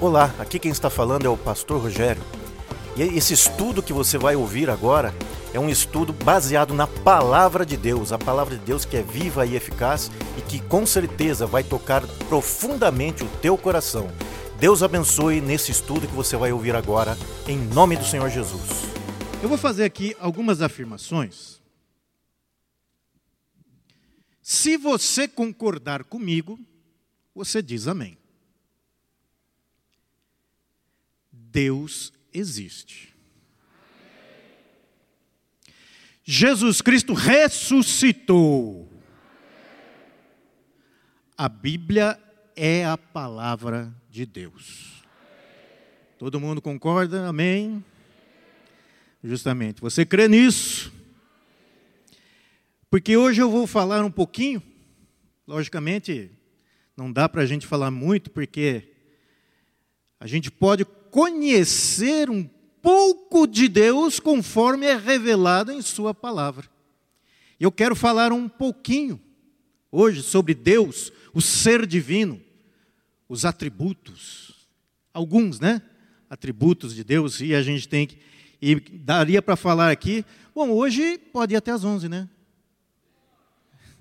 Olá, aqui quem está falando é o Pastor Rogério. E esse estudo que você vai ouvir agora é um estudo baseado na palavra de Deus, a palavra de Deus que é viva e eficaz e que com certeza vai tocar profundamente o teu coração. Deus abençoe nesse estudo que você vai ouvir agora, em nome do Senhor Jesus. Eu vou fazer aqui algumas afirmações. Se você concordar comigo, você diz amém. Deus existe. Jesus Cristo ressuscitou. A Bíblia é a palavra de Deus. Todo mundo concorda? Amém? Justamente. Você crê nisso? Porque hoje eu vou falar um pouquinho, logicamente, não dá para a gente falar muito, porque a gente pode conhecer um pouco de Deus conforme é revelado em Sua palavra. Eu quero falar um pouquinho hoje sobre Deus, o ser divino, os atributos, alguns, né? Atributos de Deus, e a gente tem que. E daria para falar aqui. Bom, hoje pode ir até às 11, né?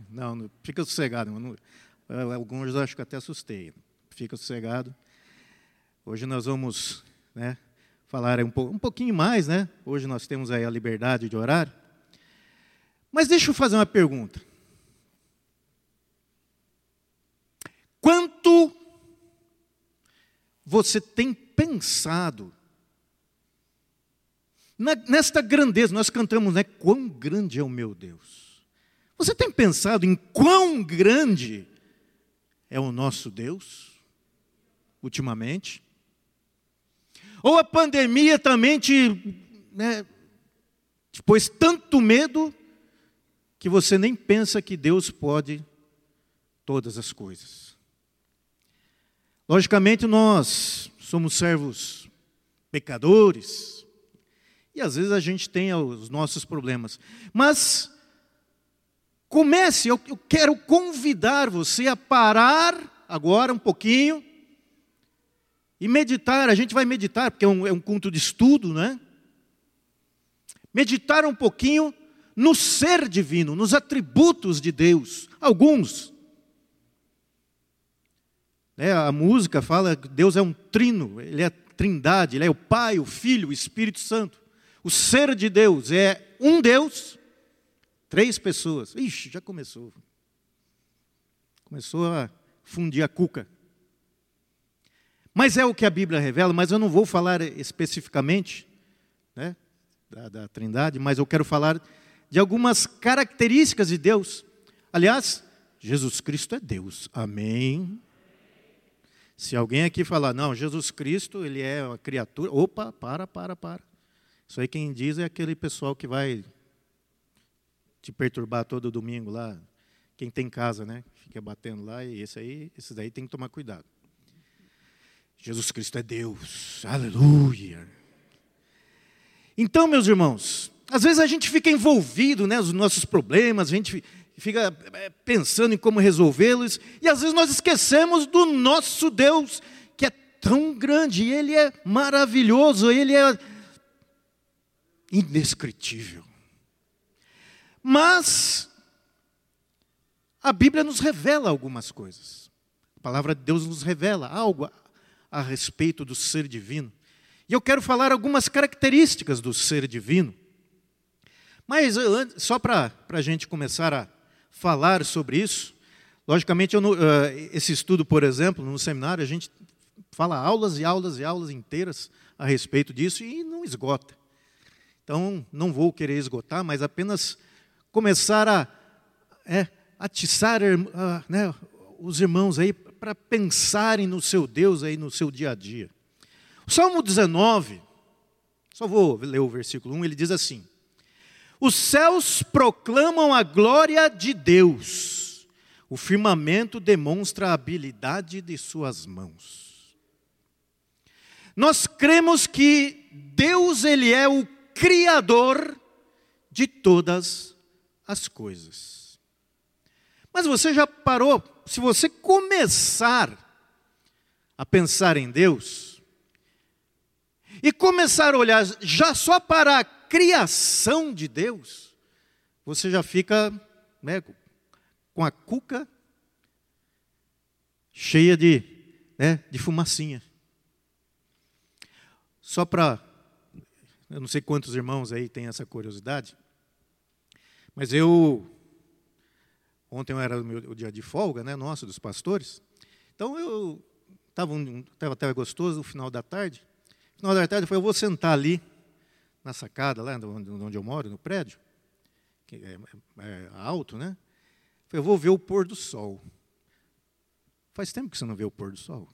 Não, não fica sossegado. Não, alguns eu acho que até assustei. Fica sossegado. Hoje nós vamos né, falar um, um pouquinho mais, né? Hoje nós temos aí a liberdade de horário. Mas deixa eu fazer uma pergunta. Quanto você tem pensado na, nesta grandeza? Nós cantamos, né? Quão grande é o meu Deus. Você tem pensado em quão grande é o nosso Deus ultimamente? Ou a pandemia também te, né, te pôs tanto medo que você nem pensa que Deus pode todas as coisas. Logicamente, nós somos servos pecadores, e às vezes a gente tem os nossos problemas, mas comece, eu, eu quero convidar você a parar agora um pouquinho e meditar, a gente vai meditar, porque é um, é um culto de estudo, né? Meditar um pouquinho no ser divino, nos atributos de Deus, alguns. É, a música fala que Deus é um trino, Ele é trindade, Ele é o Pai, o Filho, o Espírito Santo. O ser de Deus é um Deus, três pessoas. Ixi, já começou. Começou a fundir a cuca. Mas é o que a Bíblia revela, mas eu não vou falar especificamente né, da, da Trindade, mas eu quero falar de algumas características de Deus. Aliás, Jesus Cristo é Deus. Amém. Se alguém aqui falar, não, Jesus Cristo, ele é uma criatura. Opa, para, para, para. Isso aí quem diz é aquele pessoal que vai te perturbar todo domingo lá. Quem tem casa, né? Fica batendo lá, e esse aí, esses daí tem que tomar cuidado. Jesus Cristo é Deus. Aleluia. Então, meus irmãos, às vezes a gente fica envolvido né, nos nossos problemas, a gente fica é, pensando em como resolvê-los, e às vezes nós esquecemos do nosso Deus, que é tão grande, e Ele é maravilhoso, Ele é indescritível. Mas a Bíblia nos revela algumas coisas. A palavra de Deus nos revela algo a respeito do ser divino. E eu quero falar algumas características do ser divino. Mas só para a gente começar a falar sobre isso, logicamente, eu, uh, esse estudo, por exemplo, no seminário, a gente fala aulas e aulas e aulas inteiras a respeito disso e não esgota. Então, não vou querer esgotar, mas apenas começar a é, atiçar uh, né, os irmãos aí para pensarem no seu Deus aí no seu dia a dia. O Salmo 19, só vou ler o versículo 1, ele diz assim: Os céus proclamam a glória de Deus, o firmamento demonstra a habilidade de suas mãos. Nós cremos que Deus ele é o criador de todas as coisas. Mas você já parou se você começar a pensar em Deus e começar a olhar já só para a criação de Deus, você já fica né, com a cuca cheia de, né, de fumacinha. Só para. Eu não sei quantos irmãos aí têm essa curiosidade, mas eu. Ontem era o meu o dia de folga, né, nosso, dos pastores. Então eu estava um, tava até gostoso, no final da tarde. No final da tarde eu falei, eu vou sentar ali, na sacada, lá onde eu moro, no prédio, que é, é alto, né? Eu falei, eu vou ver o pôr do sol. Faz tempo que você não vê o pôr do sol.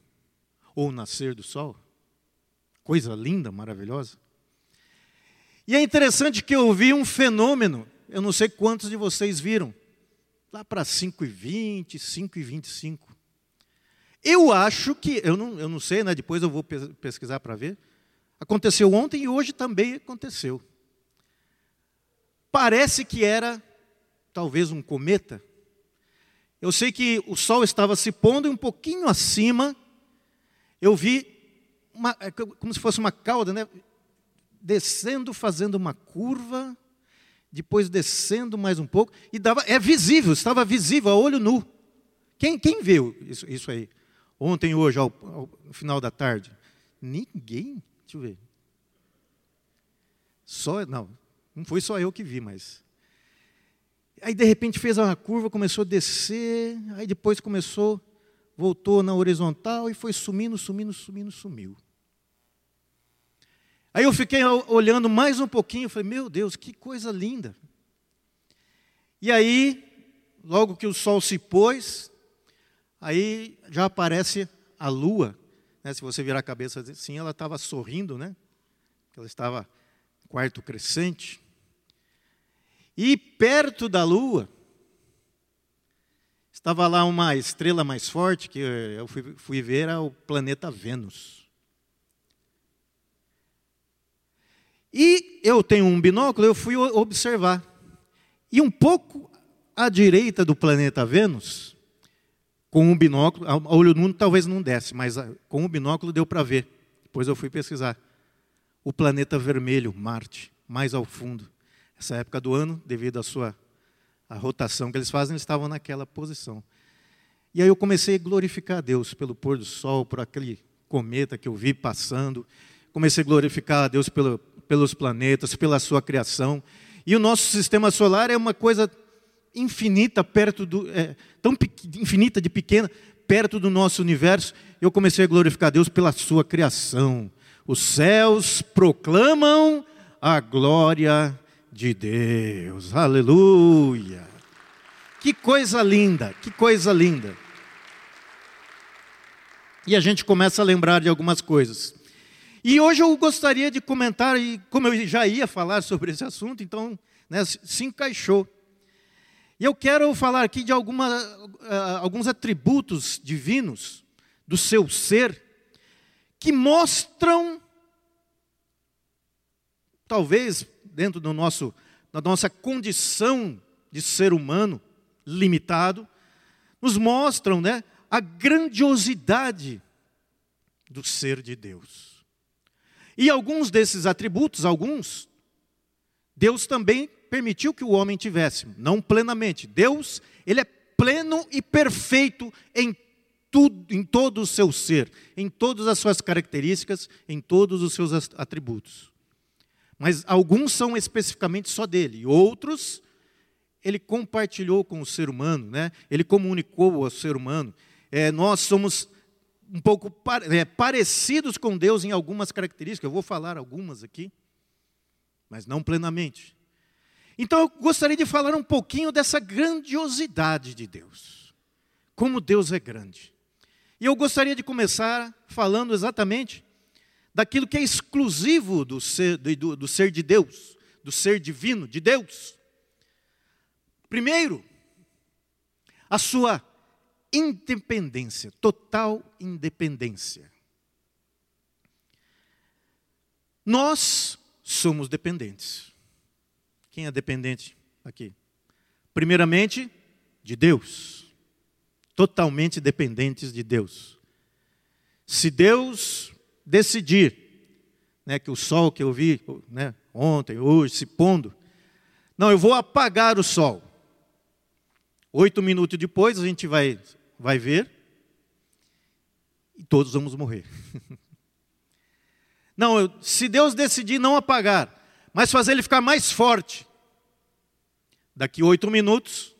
Ou o nascer do sol. Coisa linda, maravilhosa. E é interessante que eu vi um fenômeno, eu não sei quantos de vocês viram, lá para 5 e 20, 5 e 25. Eu acho que, eu não, eu não sei, né, depois eu vou pesquisar para ver, aconteceu ontem e hoje também aconteceu. Parece que era talvez um cometa, eu sei que o sol estava se pondo e um pouquinho acima, eu vi uma, é como se fosse uma cauda, né? descendo, fazendo uma curva, depois descendo mais um pouco, e dava, é visível, estava visível a olho nu. Quem, quem viu isso, isso aí? Ontem, hoje, ao, ao, final da tarde? Ninguém. Deixa eu ver. Só, não, não foi só eu que vi, mas Aí de repente fez uma curva, começou a descer, aí depois começou, voltou na horizontal e foi sumindo, sumindo, sumindo, sumiu. Aí eu fiquei olhando mais um pouquinho, falei, meu Deus, que coisa linda. E aí, logo que o sol se pôs, aí já aparece a lua. Né? Se você virar a cabeça assim, ela estava sorrindo, né? Ela estava quarto crescente. E perto da Lua, estava lá uma estrela mais forte, que eu fui, fui ver, era o planeta Vênus. E eu tenho um binóculo, eu fui observar. E um pouco à direita do planeta Vênus, com um binóculo, a olho nu talvez não desse, mas com o binóculo deu para ver. Depois eu fui pesquisar. O planeta vermelho, Marte, mais ao fundo essa época do ano, devido à sua a rotação que eles fazem, eles estavam naquela posição. E aí eu comecei a glorificar a Deus pelo pôr do sol, por aquele cometa que eu vi passando. Comecei a glorificar a Deus pelo, pelos planetas, pela sua criação. E o nosso sistema solar é uma coisa infinita, perto do. É, tão infinita de pequena, perto do nosso universo. Eu comecei a glorificar a Deus pela sua criação. Os céus proclamam a glória de Deus. Aleluia! Que coisa linda, que coisa linda. E a gente começa a lembrar de algumas coisas. E hoje eu gostaria de comentar, e como eu já ia falar sobre esse assunto, então né, se encaixou. E eu quero falar aqui de alguma, uh, alguns atributos divinos do seu ser que mostram, talvez dentro do nosso, da nossa condição de ser humano limitado, nos mostram né, a grandiosidade do ser de Deus. E alguns desses atributos, alguns, Deus também permitiu que o homem tivesse, não plenamente. Deus, ele é pleno e perfeito em tudo, em todo o seu ser, em todas as suas características, em todos os seus atributos. Mas alguns são especificamente só dele, outros ele compartilhou com o ser humano, né? ele comunicou ao ser humano. É, nós somos um pouco é, parecidos com Deus em algumas características, eu vou falar algumas aqui, mas não plenamente. Então eu gostaria de falar um pouquinho dessa grandiosidade de Deus, como Deus é grande. E eu gostaria de começar falando exatamente daquilo que é exclusivo do ser, do, do ser de Deus, do ser divino de Deus. Primeiro, a sua independência, total independência. Nós somos dependentes. Quem é dependente aqui? Primeiramente, de Deus. Totalmente dependentes de Deus. Se Deus decidir né, que o sol que eu vi né, ontem, hoje, se pondo, não, eu vou apagar o sol. Oito minutos depois a gente vai, vai ver e todos vamos morrer. Não, eu, se Deus decidir não apagar, mas fazer ele ficar mais forte, daqui oito minutos,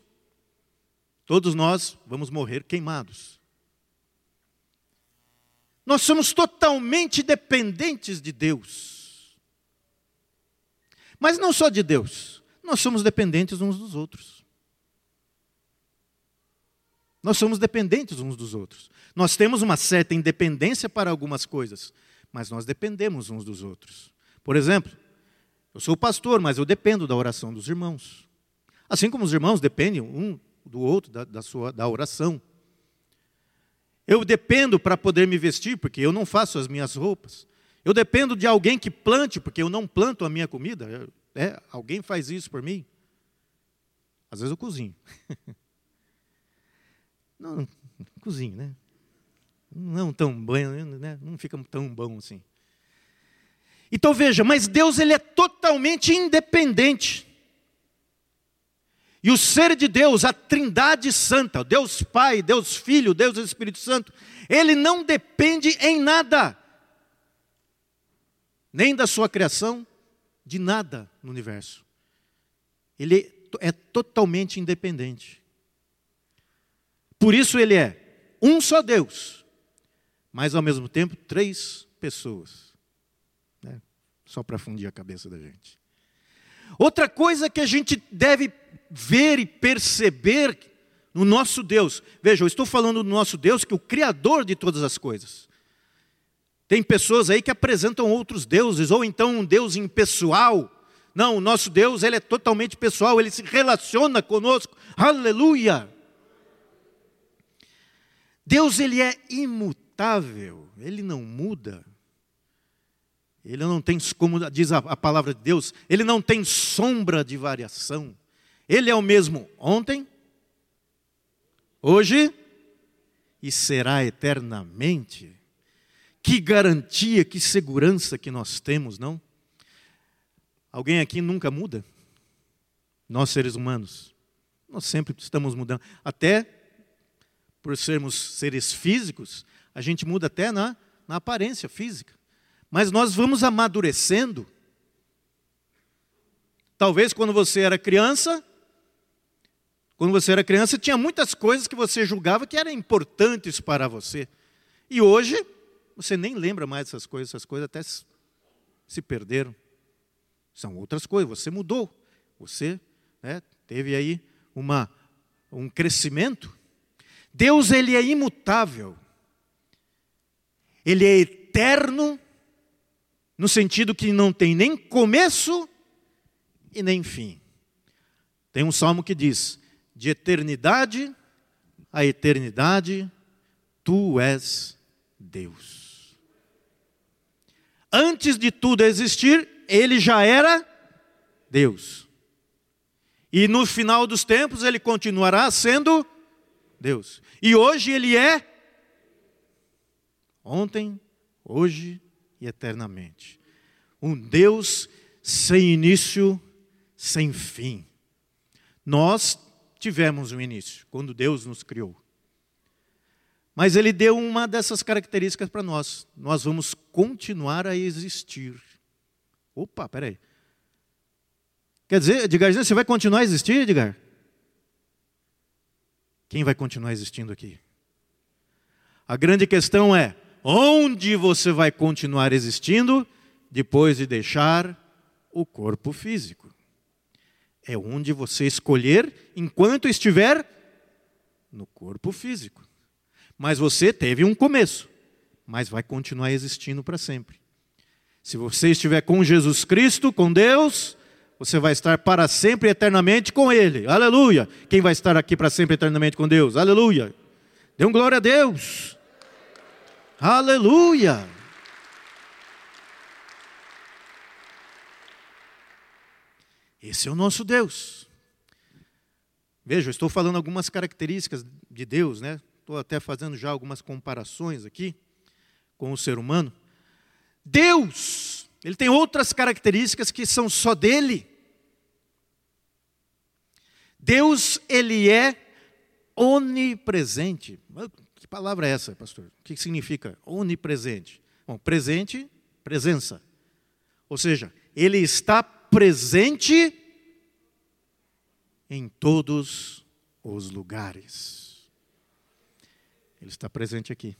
todos nós vamos morrer queimados. Nós somos totalmente dependentes de Deus. Mas não só de Deus, nós somos dependentes uns dos outros. Nós somos dependentes uns dos outros. Nós temos uma certa independência para algumas coisas, mas nós dependemos uns dos outros. Por exemplo, eu sou pastor, mas eu dependo da oração dos irmãos. Assim como os irmãos dependem um do outro, da, da sua, da oração. Eu dependo para poder me vestir, porque eu não faço as minhas roupas. Eu dependo de alguém que plante, porque eu não planto a minha comida. É, alguém faz isso por mim. Às vezes eu cozinho. não, cozinho, né? Não tão bom, né? não fica tão bom assim. Então veja, mas Deus ele é totalmente independente. E o ser de Deus, a Trindade Santa, Deus Pai, Deus Filho, Deus Espírito Santo, ele não depende em nada, nem da sua criação, de nada no universo. Ele é totalmente independente. Por isso ele é um só Deus, mas ao mesmo tempo três pessoas. Né? Só para fundir a cabeça da gente. Outra coisa que a gente deve ver e perceber no nosso Deus. Veja, eu estou falando do nosso Deus, que é o Criador de todas as coisas. Tem pessoas aí que apresentam outros deuses, ou então um Deus impessoal. Não, o nosso Deus ele é totalmente pessoal, ele se relaciona conosco. Aleluia! Deus ele é imutável, ele não muda. Ele não tem, como diz a, a palavra de Deus, ele não tem sombra de variação. Ele é o mesmo ontem, hoje e será eternamente. Que garantia, que segurança que nós temos, não? Alguém aqui nunca muda? Nós seres humanos, nós sempre estamos mudando. Até por sermos seres físicos, a gente muda até na, na aparência física. Mas nós vamos amadurecendo. Talvez quando você era criança, quando você era criança, tinha muitas coisas que você julgava que eram importantes para você. E hoje, você nem lembra mais dessas coisas, essas coisas até se perderam. São outras coisas, você mudou. Você né, teve aí uma, um crescimento. Deus, ele é imutável. Ele é eterno, no sentido que não tem nem começo e nem fim. Tem um salmo que diz: de eternidade a eternidade, tu és Deus. Antes de tudo existir, ele já era Deus. E no final dos tempos, ele continuará sendo Deus. E hoje ele é ontem, hoje e eternamente. Um Deus sem início, sem fim. Nós tivemos um início, quando Deus nos criou. Mas Ele deu uma dessas características para nós. Nós vamos continuar a existir. Opa, peraí. Quer dizer, Edgar, você vai continuar a existir, Edgar? Quem vai continuar existindo aqui? A grande questão é: onde você vai continuar existindo depois de deixar o corpo físico? é onde você escolher enquanto estiver no corpo físico. Mas você teve um começo, mas vai continuar existindo para sempre. Se você estiver com Jesus Cristo, com Deus, você vai estar para sempre eternamente com Ele. Aleluia! Quem vai estar aqui para sempre eternamente com Deus? Aleluia! Dê um glória a Deus! Aleluia! Esse é o nosso Deus. Veja, eu estou falando algumas características de Deus, né? Estou até fazendo já algumas comparações aqui. com o ser humano, Deus, ele tem outras características que são só dele. Deus, ele é onipresente. Que palavra é essa, pastor? O que significa onipresente? Bom, presente, presença. Ou seja, ele está presente em todos os lugares. Ele está presente aqui.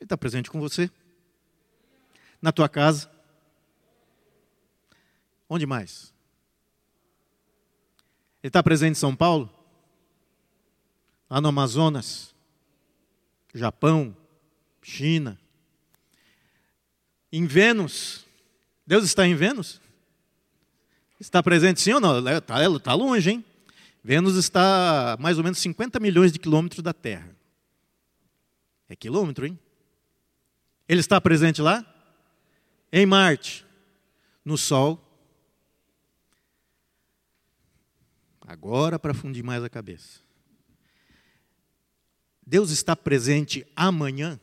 Ele está presente com você. Na tua casa. Onde mais? Ele está presente em São Paulo? Lá no Amazonas? Japão? China? Em Vênus? Deus está em Vênus? Está presente sim ou não? Está tá longe, hein? Vênus está a mais ou menos 50 milhões de quilômetros da Terra. É quilômetro, hein? Ele está presente lá? Em Marte, no Sol. Agora para fundir mais a cabeça. Deus está presente amanhã?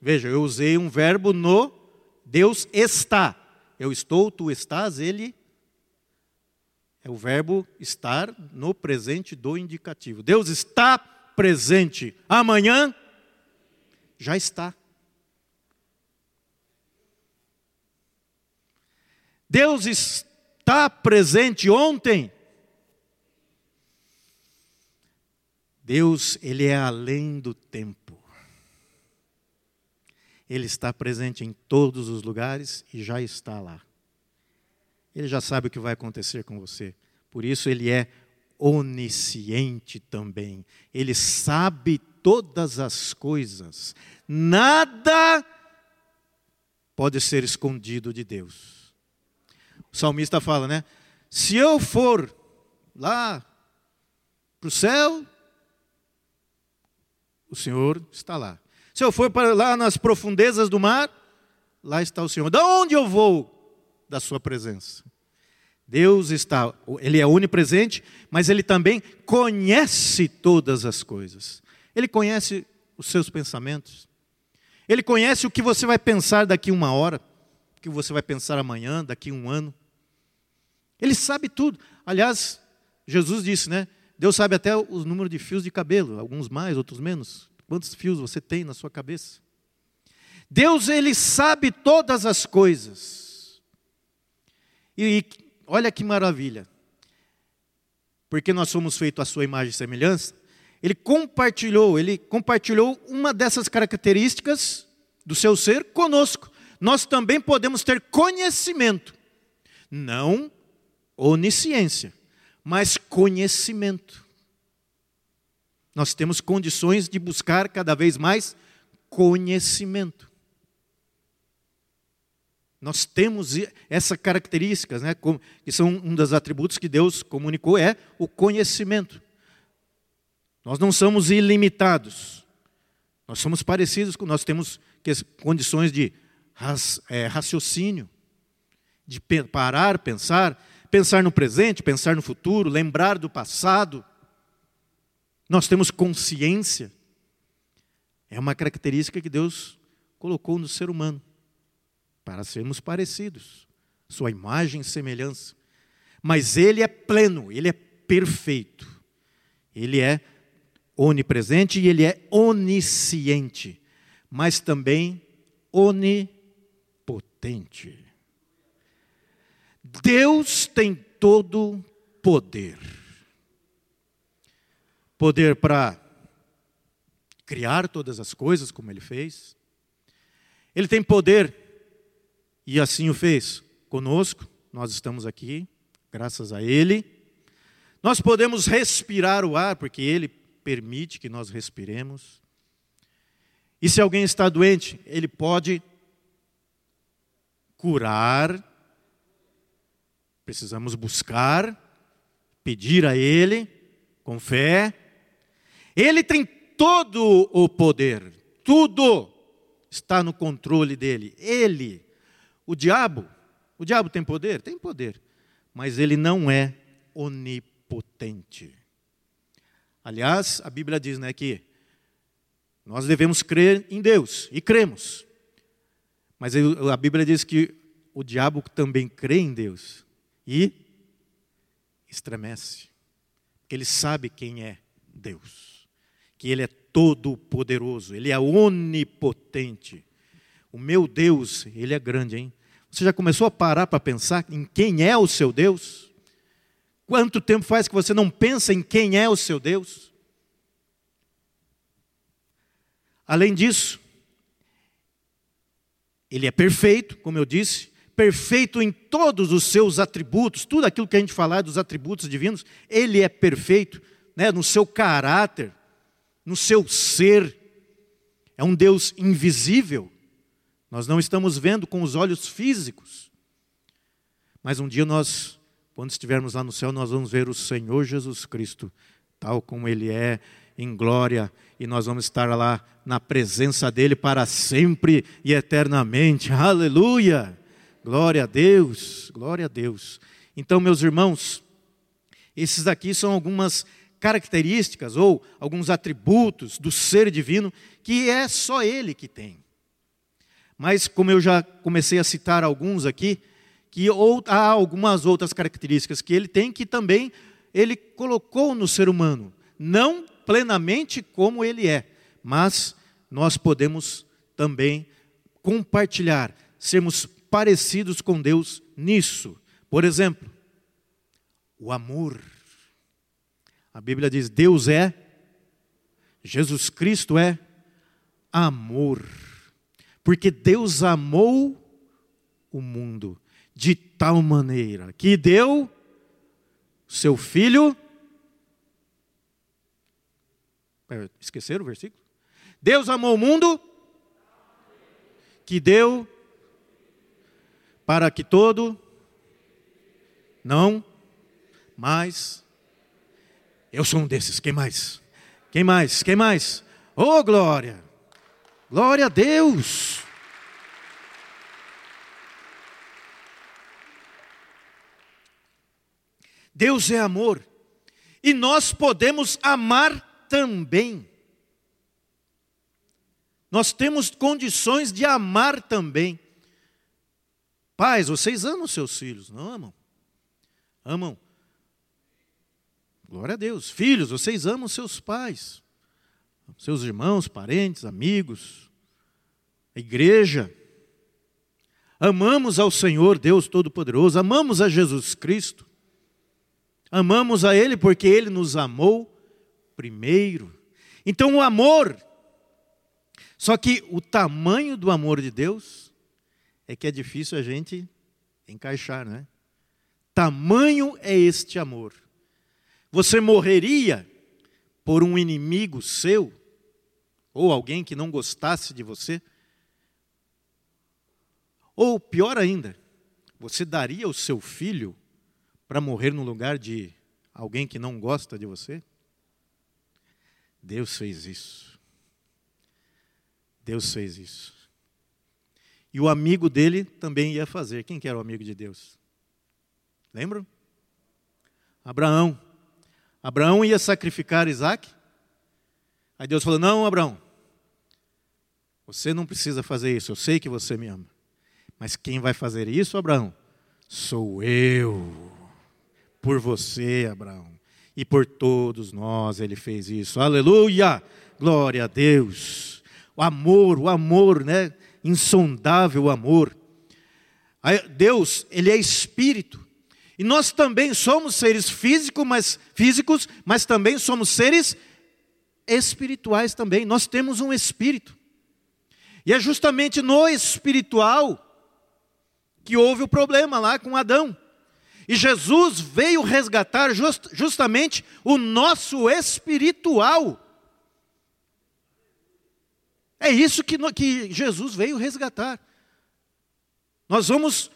Veja, eu usei um verbo no Deus está. Eu estou, tu estás, ele é o verbo estar no presente do indicativo. Deus está presente amanhã? Já está. Deus está presente ontem? Deus, ele é além do tempo. Ele está presente em todos os lugares e já está lá. Ele já sabe o que vai acontecer com você. Por isso ele é onisciente também. Ele sabe todas as coisas. Nada pode ser escondido de Deus. O salmista fala, né? Se eu for lá para o céu, o Senhor está lá. Se eu for para lá nas profundezas do mar, lá está o Senhor. Da onde eu vou? Da sua presença. Deus está, ele é onipresente, mas ele também conhece todas as coisas. Ele conhece os seus pensamentos. Ele conhece o que você vai pensar daqui uma hora, o que você vai pensar amanhã, daqui um ano. Ele sabe tudo. Aliás, Jesus disse, né? Deus sabe até o número de fios de cabelo, alguns mais, outros menos. Quantos fios você tem na sua cabeça? Deus, ele sabe todas as coisas. E, e olha que maravilha. Porque nós somos feitos à sua imagem e semelhança, ele compartilhou, ele compartilhou uma dessas características do seu ser conosco. Nós também podemos ter conhecimento, não onisciência mas conhecimento. Nós temos condições de buscar cada vez mais conhecimento. Nós temos essas características, né, que são um dos atributos que Deus comunicou, é o conhecimento. Nós não somos ilimitados. Nós somos parecidos com, nós temos condições de é, raciocínio, de parar, pensar, pensar no presente, pensar no futuro, lembrar do passado. Nós temos consciência. É uma característica que Deus colocou no ser humano para sermos parecidos, sua imagem e semelhança. Mas ele é pleno, ele é perfeito. Ele é onipresente e ele é onisciente, mas também onipotente. Deus tem todo poder. Poder para criar todas as coisas como ele fez. Ele tem poder, e assim o fez conosco, nós estamos aqui, graças a Ele. Nós podemos respirar o ar, porque Ele permite que nós respiremos. E se alguém está doente, Ele pode curar Precisamos buscar, pedir a Ele, com fé. Ele tem todo o poder, tudo está no controle dele. Ele, o diabo, o diabo tem poder? Tem poder, mas ele não é onipotente. Aliás, a Bíblia diz né, que Nós devemos crer em Deus, e cremos. Mas a Bíblia diz que o diabo também crê em Deus e estremece, porque ele sabe quem é Deus, que ele é todo poderoso, ele é onipotente. O meu Deus, ele é grande, hein? Você já começou a parar para pensar em quem é o seu Deus? Quanto tempo faz que você não pensa em quem é o seu Deus? Além disso, ele é perfeito, como eu disse, perfeito em todos os seus atributos, tudo aquilo que a gente falar dos atributos divinos, ele é perfeito, né, no seu caráter, no seu ser. É um Deus invisível. Nós não estamos vendo com os olhos físicos. Mas um dia nós, quando estivermos lá no céu, nós vamos ver o Senhor Jesus Cristo, tal como ele é, em glória, e nós vamos estar lá na presença dele para sempre e eternamente. Aleluia! Glória a Deus, glória a Deus. Então, meus irmãos, esses aqui são algumas características ou alguns atributos do ser divino que é só ele que tem. Mas, como eu já comecei a citar alguns aqui, que há algumas outras características que ele tem que também ele colocou no ser humano, não plenamente como ele é, mas nós podemos também compartilhar, sermos parecidos com Deus nisso. Por exemplo, o amor. A Bíblia diz: Deus é, Jesus Cristo é amor. Porque Deus amou o mundo de tal maneira que deu seu filho. Esqueceram o versículo? Deus amou o mundo que deu para que todo não mais eu sou um desses. Quem mais? Quem mais? Quem mais? Oh, glória! Glória a Deus! Deus é amor. E nós podemos amar também. Nós temos condições de amar também. Pais, vocês amam seus filhos, não amam? Amam. Glória a Deus. Filhos, vocês amam seus pais, seus irmãos, parentes, amigos, a igreja. Amamos ao Senhor Deus Todo-Poderoso, amamos a Jesus Cristo. Amamos a Ele porque Ele nos amou primeiro. Então o amor, só que o tamanho do amor de Deus é que é difícil a gente encaixar, né? Tamanho é este amor. Você morreria por um inimigo seu, ou alguém que não gostasse de você? Ou pior ainda, você daria o seu filho para morrer no lugar de alguém que não gosta de você? Deus fez isso. Deus fez isso. E o amigo dele também ia fazer. Quem que era o amigo de Deus? Lembram? Abraão. Abraão ia sacrificar Isaac. Aí Deus falou: Não, Abraão, você não precisa fazer isso. Eu sei que você me ama. Mas quem vai fazer isso, Abraão? Sou eu por você, Abraão, e por todos nós ele fez isso. Aleluia! Glória a Deus. O amor, o amor, né? Insondável amor. Deus, ele é espírito. E nós também somos seres físicos, mas físicos, mas também somos seres espirituais também. Nós temos um espírito. E é justamente no espiritual que houve o problema lá com Adão. E Jesus veio resgatar just, justamente o nosso espiritual. É isso que, que Jesus veio resgatar. Nós vamos,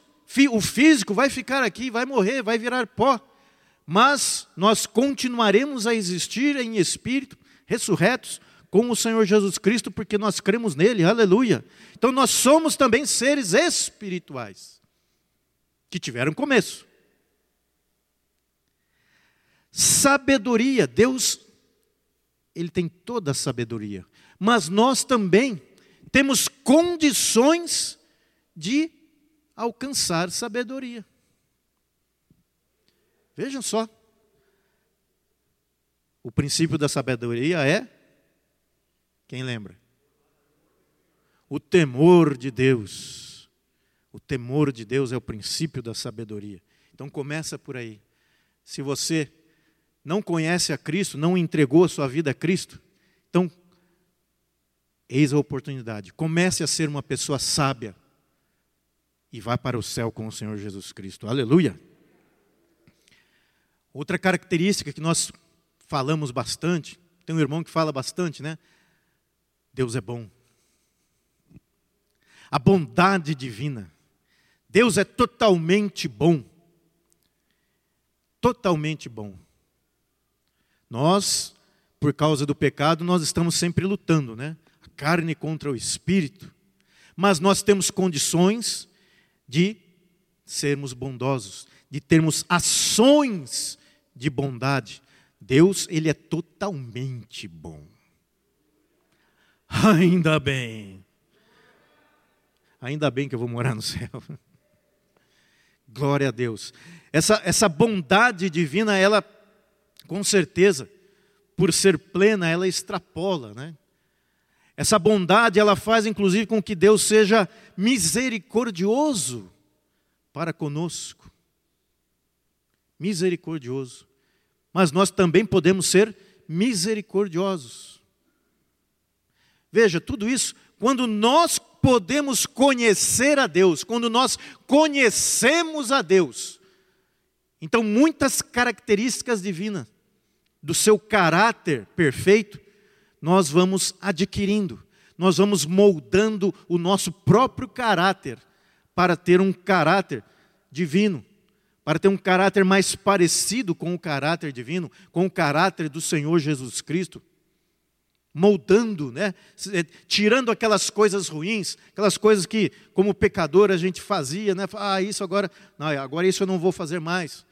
o físico vai ficar aqui, vai morrer, vai virar pó, mas nós continuaremos a existir em espírito, ressurretos, com o Senhor Jesus Cristo, porque nós cremos nele, aleluia. Então nós somos também seres espirituais, que tiveram começo. Sabedoria, Deus, Ele tem toda a sabedoria. Mas nós também temos condições de alcançar sabedoria. Vejam só. O princípio da sabedoria é quem lembra? O temor de Deus. O temor de Deus é o princípio da sabedoria. Então começa por aí. Se você não conhece a Cristo, não entregou a sua vida a Cristo, então eis a oportunidade. Comece a ser uma pessoa sábia e vá para o céu com o Senhor Jesus Cristo. Aleluia. Outra característica que nós falamos bastante, tem um irmão que fala bastante, né? Deus é bom. A bondade divina. Deus é totalmente bom. Totalmente bom. Nós, por causa do pecado, nós estamos sempre lutando, né? Carne contra o espírito. Mas nós temos condições de sermos bondosos, de termos ações de bondade. Deus, ele é totalmente bom. Ainda bem. Ainda bem que eu vou morar no céu. Glória a Deus. Essa, essa bondade divina, ela, com certeza, por ser plena, ela extrapola, né? Essa bondade, ela faz inclusive com que Deus seja misericordioso para conosco. Misericordioso. Mas nós também podemos ser misericordiosos. Veja, tudo isso, quando nós podemos conhecer a Deus, quando nós conhecemos a Deus, então muitas características divinas do seu caráter perfeito, nós vamos adquirindo, nós vamos moldando o nosso próprio caráter para ter um caráter divino, para ter um caráter mais parecido com o caráter divino, com o caráter do Senhor Jesus Cristo moldando, né? Eh, tirando aquelas coisas ruins, aquelas coisas que, como pecador, a gente fazia, né? Ah, isso agora, não, agora isso eu não vou fazer mais.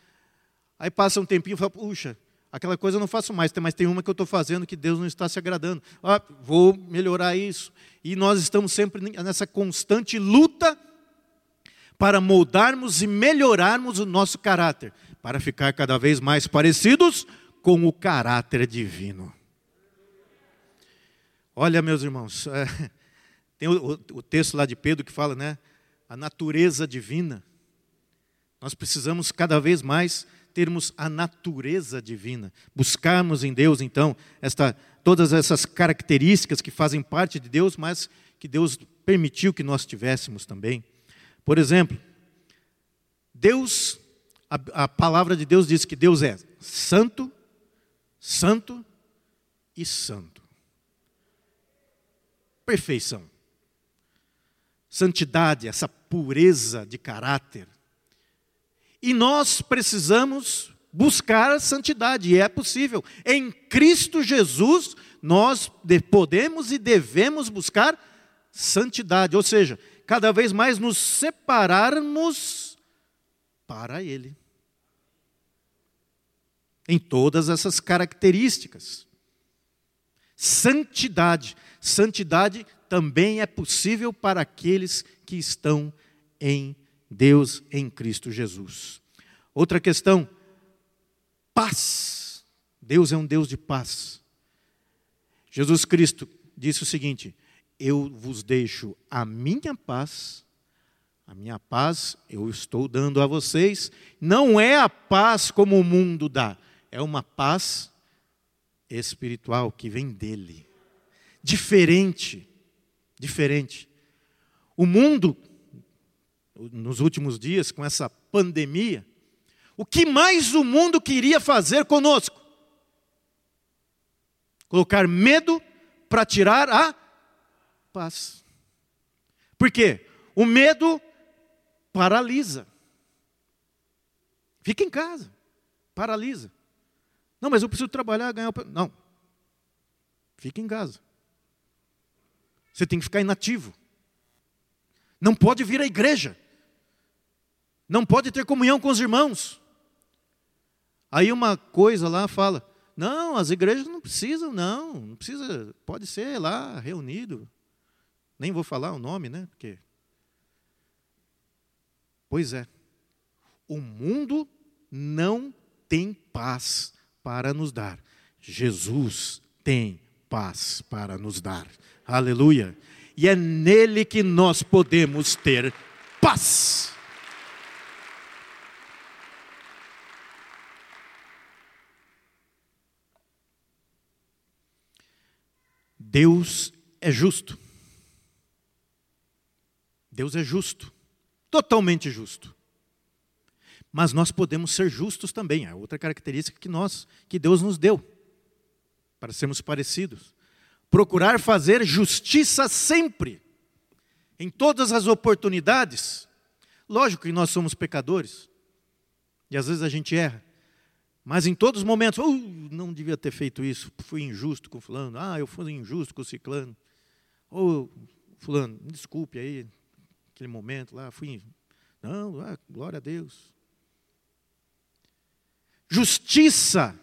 Aí passa um tempinho e fala, puxa, aquela coisa eu não faço mais, mas tem uma que eu estou fazendo que Deus não está se agradando. Ah, vou melhorar isso. E nós estamos sempre nessa constante luta para moldarmos e melhorarmos o nosso caráter, para ficar cada vez mais parecidos com o caráter divino. Olha, meus irmãos, é, tem o, o, texto lá de Pedro que fala, né? A natureza divina. Nós precisamos cada vez mais termos a natureza divina, buscarmos em Deus, então, esta, todas essas características que fazem parte de Deus, mas que Deus permitiu que nós tivéssemos também. Por exemplo, Deus, a, a palavra de Deus diz que Deus é santo, santo e santo perfeição. Santidade, essa pureza de caráter. E nós precisamos buscar santidade, e é possível. Em Cristo Jesus, nós podemos e devemos buscar santidade, ou seja, cada vez mais nos separarmos para Ele. Em todas essas características. Santidade. Santidade também é possível para aqueles que estão em Deus, em Cristo Jesus. Outra questão, paz. Deus é um Deus de paz. Jesus Cristo disse o seguinte: Eu vos deixo a minha paz, a minha paz eu estou dando a vocês. Não é a paz como o mundo dá, é uma paz espiritual que vem dele diferente. Diferente. O mundo, nos últimos dias, com essa pandemia, o que mais o mundo queria fazer conosco? Colocar medo para tirar a paz. Por quê? O medo paralisa. Fica em casa, paralisa. Não, mas eu preciso trabalhar, ganhar. Não, fica em casa. Você tem que ficar inativo. Não pode vir à igreja. Não pode ter comunhão com os irmãos. Aí uma coisa lá fala: Não, as igrejas não precisam, não. Não precisa, pode ser lá reunido. Nem vou falar o nome, né? Porque. Pois é. O mundo não tem paz para nos dar. Jesus tem paz para nos dar. Aleluia. E é nele que nós podemos ter paz. Deus é justo. Deus é justo, totalmente justo. Mas nós podemos ser justos também, é outra característica que nós, que Deus nos deu, para sermos parecidos. Procurar fazer justiça sempre, em todas as oportunidades. Lógico que nós somos pecadores, e às vezes a gente erra, mas em todos os momentos, oh, não devia ter feito isso, fui injusto com fulano, ah, eu fui injusto com o ciclano. Ou, fulano, desculpe aí, aquele momento lá, fui. Não, ah, glória a Deus. Justiça.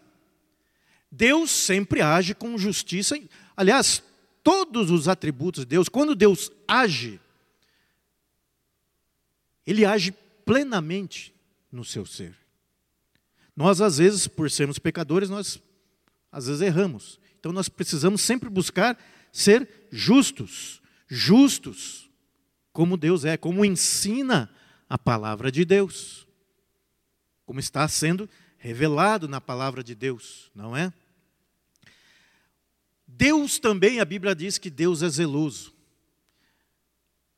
Deus sempre age com justiça. Aliás, todos os atributos de Deus, quando Deus age, Ele age plenamente no seu ser. Nós, às vezes, por sermos pecadores, nós às vezes erramos. Então nós precisamos sempre buscar ser justos, justos, como Deus é, como ensina a palavra de Deus, como está sendo revelado na palavra de Deus, não é? Deus também, a Bíblia diz que Deus é zeloso.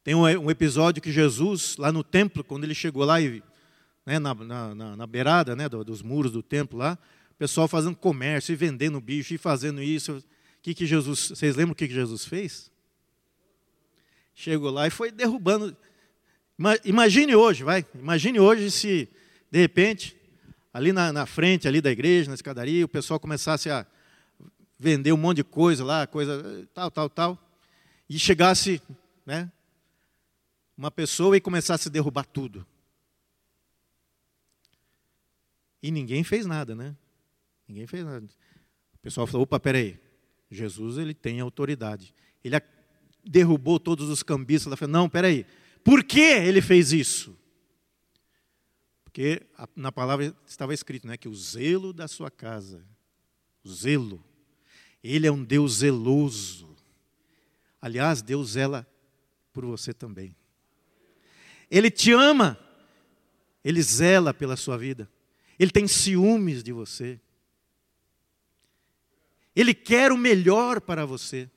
Tem um episódio que Jesus, lá no templo, quando ele chegou lá e né, na, na, na, beirada né, dos muros do templo lá, o pessoal fazendo comércio e vendendo bicho e fazendo isso. O que, que Jesus, vocês lembram o que, que Jesus fez? Chegou lá e foi derrubando. Imagine hoje, vai, imagine hoje se, de repente, ali na, na frente ali da igreja, na escadaria, o pessoal começasse a vender um monte de coisa lá, coisa tal, tal, tal, e chegasse, né, uma pessoa e começasse a derrubar tudo. E ninguém fez nada, né? Ninguém fez nada. O pessoal falou: opa, peraí. Jesus ele tem autoridade. Ele derrubou todos os cambistas. Ela falou: não, peraí. Por que ele fez isso? Porque na palavra estava escrito né, que o zelo da sua casa, o zelo, ele é um Deus zeloso. Aliás, Deus zela por você também. Ele te ama, ele zela pela sua vida. Ele tem ciúmes de você. Ele quer o melhor para você.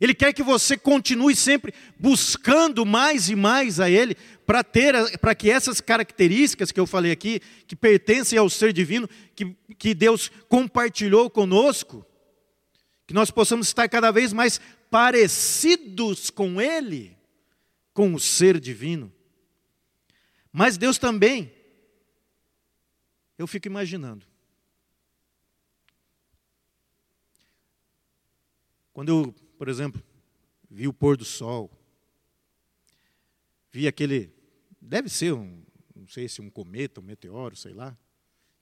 Ele quer que você continue sempre buscando mais e mais a Ele, para ter, para que essas características que eu falei aqui, que pertencem ao ser divino, que, que Deus compartilhou conosco, que nós possamos estar cada vez mais parecidos com Ele, com o ser divino. Mas Deus também eu fico imaginando. Quando eu, por exemplo, vi o pôr do sol, vi aquele, deve ser um, não sei se um cometa, um meteoro, sei lá.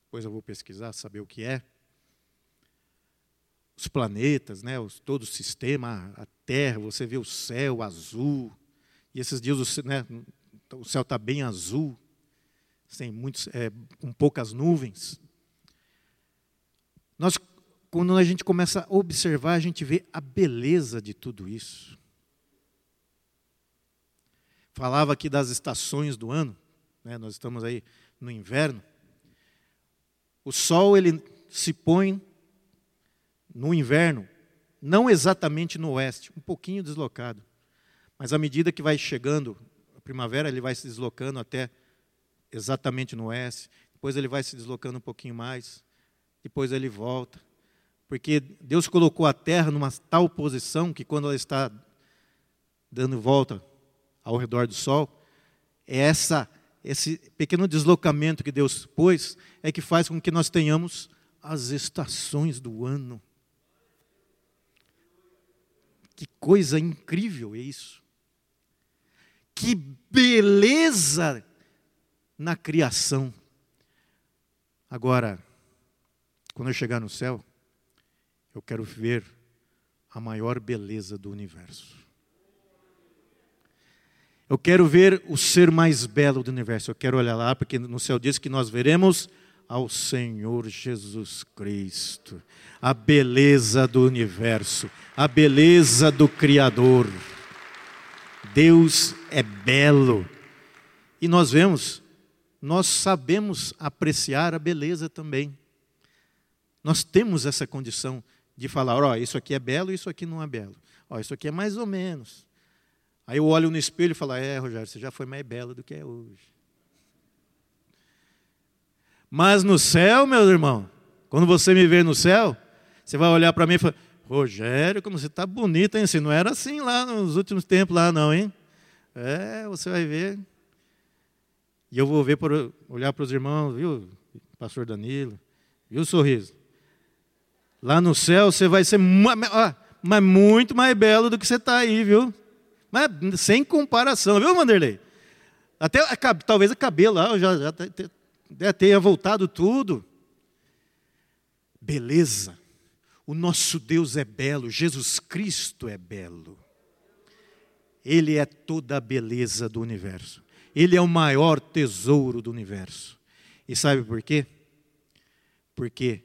Depois eu vou pesquisar, saber o que é. Os planetas, né, os, todo o sistema, a Terra, você vê o céu azul. E esses dias o, né, o céu está bem azul sem muitos, é, com poucas nuvens. Nós, quando a gente começa a observar, a gente vê a beleza de tudo isso. Falava aqui das estações do ano, né, nós estamos aí no inverno. O sol ele se põe no inverno, não exatamente no oeste, um pouquinho deslocado. Mas à medida que vai chegando a primavera, ele vai se deslocando até exatamente no oeste, depois ele vai se deslocando um pouquinho mais, depois ele volta. Porque Deus colocou a terra numa tal posição que quando ela está dando volta ao redor do sol, é essa esse pequeno deslocamento que Deus pôs é que faz com que nós tenhamos as estações do ano. Que coisa incrível é isso. Que beleza na criação. Agora, quando eu chegar no céu, eu quero ver a maior beleza do universo. Eu quero ver o ser mais belo do universo. Eu quero olhar lá, porque no céu diz que nós veremos ao Senhor Jesus Cristo, a beleza do universo, a beleza do Criador. Deus é belo. E nós vemos, nós sabemos apreciar a beleza também. Nós temos essa condição de falar, ó, oh, isso aqui é belo, isso aqui não é belo. Ó, oh, isso aqui é mais ou menos. Aí eu olho no espelho e falo, é, Rogério, você já foi mais belo do que é hoje. Mas no céu, meu irmão, quando você me ver no céu, você vai olhar para mim e falar, Rogério, como você está bonito, hein? Você não era assim lá nos últimos tempos lá, não, hein? É, você vai ver. E eu vou ver por, olhar para os irmãos, viu, pastor Danilo, viu o sorriso? Lá no céu você vai ser mas muito mais belo do que você está aí, viu? Mas sem comparação, viu, Vanderlei? Até talvez a cabelo lá, já, já tenha voltado tudo. Beleza. O nosso Deus é belo, Jesus Cristo é belo. Ele é toda a beleza do universo. Ele é o maior tesouro do universo. E sabe por quê? Porque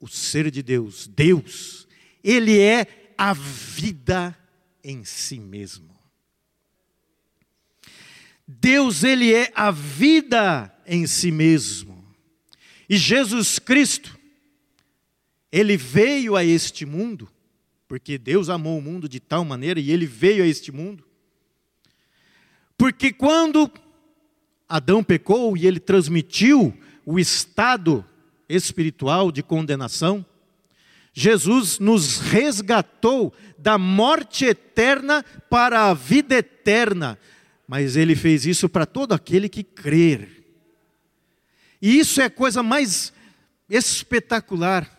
o ser de Deus, Deus, ele é a vida em si mesmo. Deus, ele é a vida em si mesmo. E Jesus Cristo, ele veio a este mundo, porque Deus amou o mundo de tal maneira e ele veio a este mundo. Porque quando Adão pecou e ele transmitiu o estado espiritual de condenação, Jesus nos resgatou da morte eterna para a vida eterna, mas ele fez isso para todo aquele que crer. E isso é a coisa mais espetacular.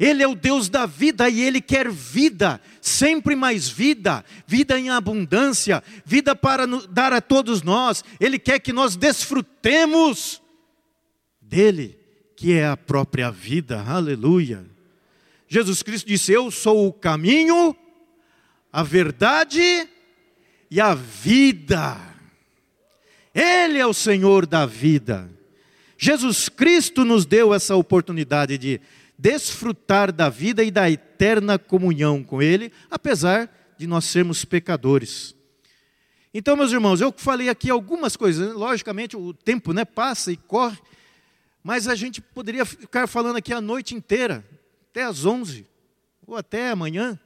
Ele é o Deus da vida e ele quer vida, sempre mais vida, vida em abundância, vida para dar a todos nós. Ele quer que nós desfrutemos dele que é a própria vida. Aleluia. Jesus Cristo disse: Eu sou o caminho, a verdade e a vida. Ele é o Senhor da vida. Jesus Cristo nos deu essa oportunidade de desfrutar da vida e da eterna comunhão com Ele, apesar de nós sermos pecadores. Então, meus irmãos, eu falei aqui algumas coisas, logicamente o tempo né, passa e corre, mas a gente poderia ficar falando aqui a noite inteira, até às 11, ou até amanhã,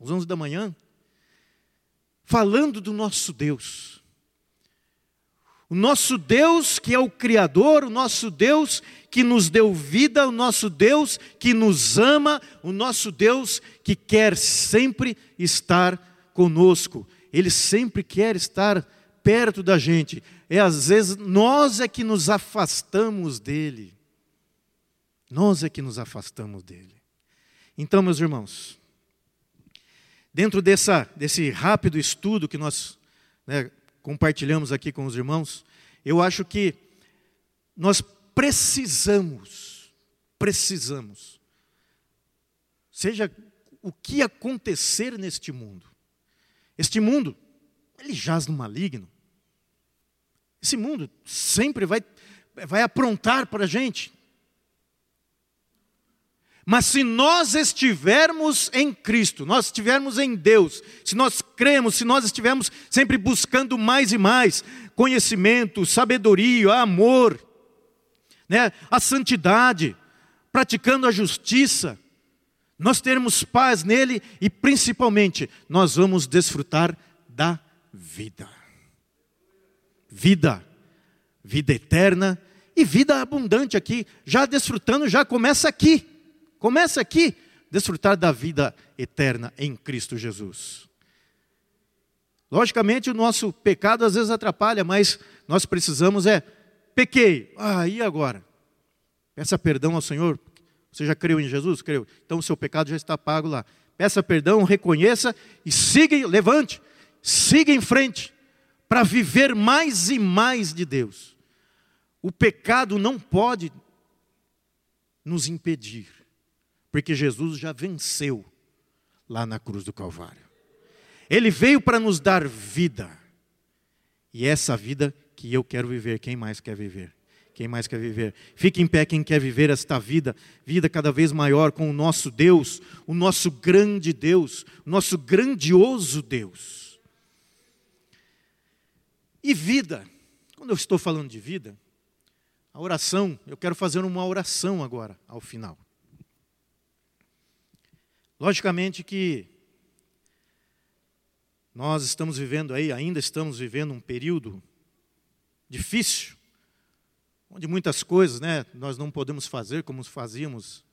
às 11 da manhã, falando do nosso Deus. O nosso Deus que é o Criador, o nosso Deus que nos deu vida, o nosso Deus que nos ama, o nosso Deus que quer sempre estar conosco. Ele sempre quer estar perto da gente. É às vezes nós é que nos afastamos dele. Nós é que nos afastamos dele. Então, meus irmãos, dentro dessa, desse rápido estudo que nós né, compartilhamos aqui com os irmãos, eu acho que nós precisamos, precisamos, seja o que acontecer neste mundo, este mundo, ele jaz no maligno, esse mundo sempre vai, vai aprontar para a gente. Mas se nós estivermos em Cristo, nós estivermos em Deus, se nós cremos, se nós estivermos sempre buscando mais e mais conhecimento, sabedoria, amor, né, a santidade, praticando a justiça, nós teremos paz nele e principalmente nós vamos desfrutar da vida. Vida, vida eterna e vida abundante aqui, já desfrutando, já começa aqui, começa aqui, desfrutar da vida eterna em Cristo Jesus. Logicamente, o nosso pecado às vezes atrapalha, mas nós precisamos é, pequei, ah, e agora? Peça perdão ao Senhor, você já creu em Jesus? Creu. Então o seu pecado já está pago lá. Peça perdão, reconheça e siga, levante, siga em frente para viver mais e mais de Deus. O pecado não pode nos impedir Porque Jesus já venceu lá na cruz do Calvário. Ele veio para nos dar vida. E essa vida que eu quero viver, quem mais quer viver? Quem mais quer viver? Fique em pé quem quer viver esta vida, vida cada vez maior com o nosso Deus, o nosso grande Deus, o nosso grandioso Deus. E vida, quando eu estou falando de vida, a oração, eu quero fazer uma oração agora, ao final. Logicamente que nós estamos vivendo aí, ainda estamos vivendo um período difícil, onde muitas coisas né, nós não podemos fazer como fazíamos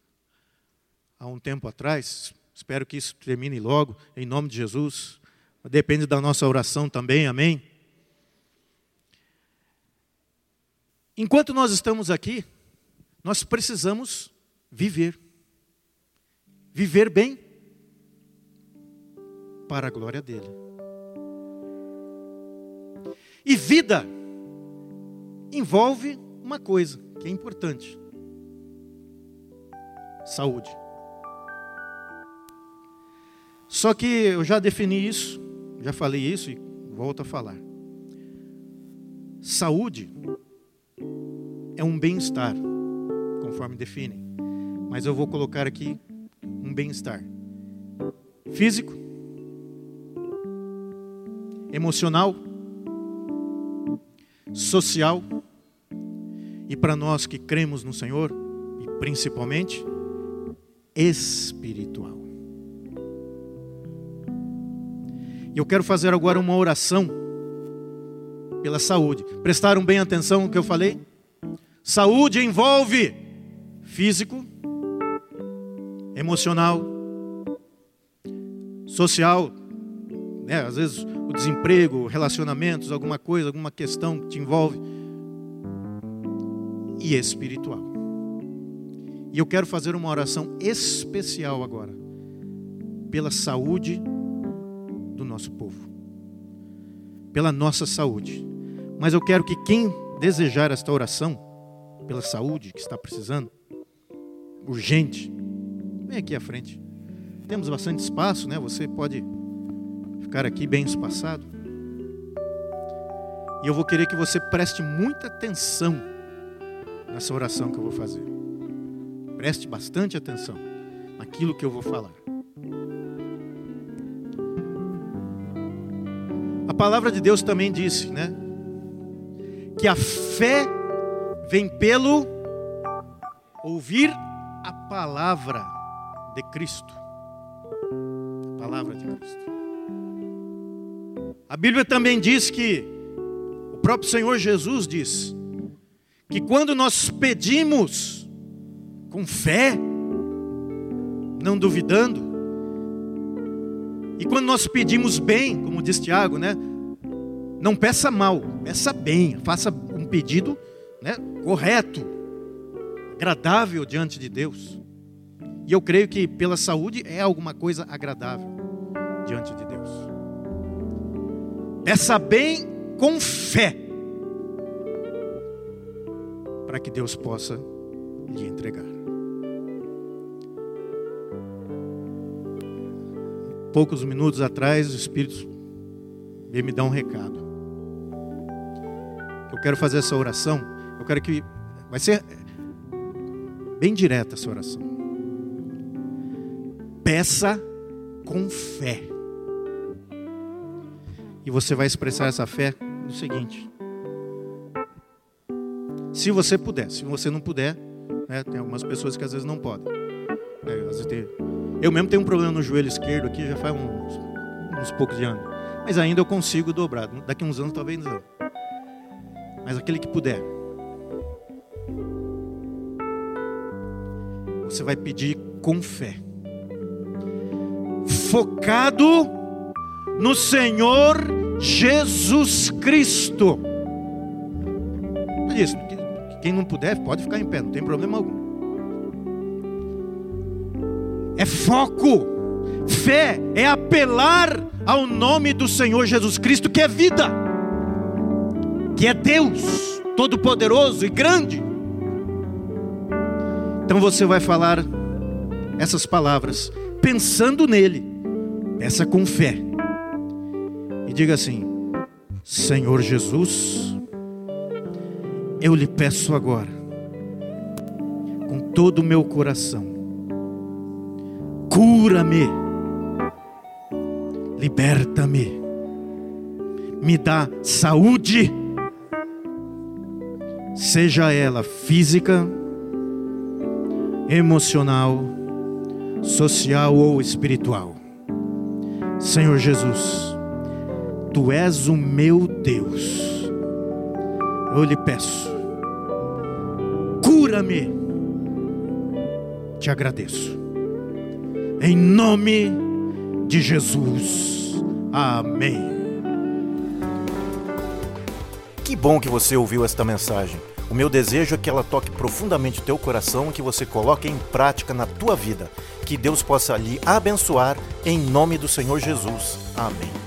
há um tempo atrás. Espero que isso termine logo, em nome de Jesus. Depende da nossa oração também, amém? Enquanto nós estamos aqui, nós precisamos viver. Viver bem para a glória dele. E vida envolve uma coisa que é importante: saúde. Só que eu já defini isso, já falei isso e volto a falar. Saúde é um bem-estar, conforme definem. Mas eu vou colocar aqui bem-estar físico, emocional, social e para nós que cremos no Senhor, e principalmente espiritual. E eu quero fazer agora uma oração pela saúde. Prestaram bem atenção no que eu falei? Saúde envolve físico, emocional, social, né? às vezes o desemprego, relacionamentos, alguma coisa, alguma questão que te envolve e espiritual. E eu quero fazer uma oração especial agora, pela saúde do nosso povo, pela nossa saúde. Mas eu quero que quem desejar esta oração, pela saúde que está precisando, urgente, vem aqui à frente. Temos bastante espaço, né? Você pode ficar aqui bem espaçado. E eu vou querer que você preste muita atenção nessa oração que eu vou fazer. Preste bastante atenção naquilo que eu vou falar. A palavra de Deus também disse, né? Que a fé vem pelo ouvir a palavra de Cristo. A palavra de Cristo. A Bíblia também diz que o próprio Senhor Jesus diz que quando nós pedimos com fé, não duvidando, e quando nós pedimos bem, como diz Tiago, né? Não peça mal, peça bem, faça um pedido né, correto, agradável diante de Deus. E eu creio que pela saúde é alguma coisa agradável diante de Deus. Peça bem com fé para que Deus possa lhe entregar. Poucos minutos atrás, o Espírito veio me dar um recado. Eu quero fazer essa oração. Eu quero que. Vai ser bem direta essa oração. Peça com fé. E você vai expressar essa fé no seguinte: se você puder. Se você não puder, né, tem algumas pessoas que às vezes não podem. É, tem... Eu mesmo tenho um problema no joelho esquerdo aqui já faz uns, uns poucos de anos. Mas ainda eu consigo dobrar. Daqui uns anos talvez não. Mas aquele que puder. Você vai pedir com fé. Focado no Senhor Jesus Cristo. Isso, quem não puder, pode ficar em pé, não tem problema algum. É foco. Fé é apelar ao nome do Senhor Jesus Cristo, que é vida, que é Deus Todo-Poderoso e grande. Então você vai falar essas palavras, pensando nele. Peça com fé. E diga assim: Senhor Jesus, eu lhe peço agora, com todo o meu coração, cura-me, liberta-me, me dá saúde, seja ela física, emocional, social ou espiritual. Senhor Jesus, Tu és o meu Deus. Eu lhe peço, cura-me. Te agradeço. Em nome de Jesus. Amém. Que bom que você ouviu esta mensagem. O meu desejo é que ela toque profundamente o teu coração e que você coloque em prática na tua vida. Que Deus possa lhe abençoar em nome do Senhor Jesus. Amém.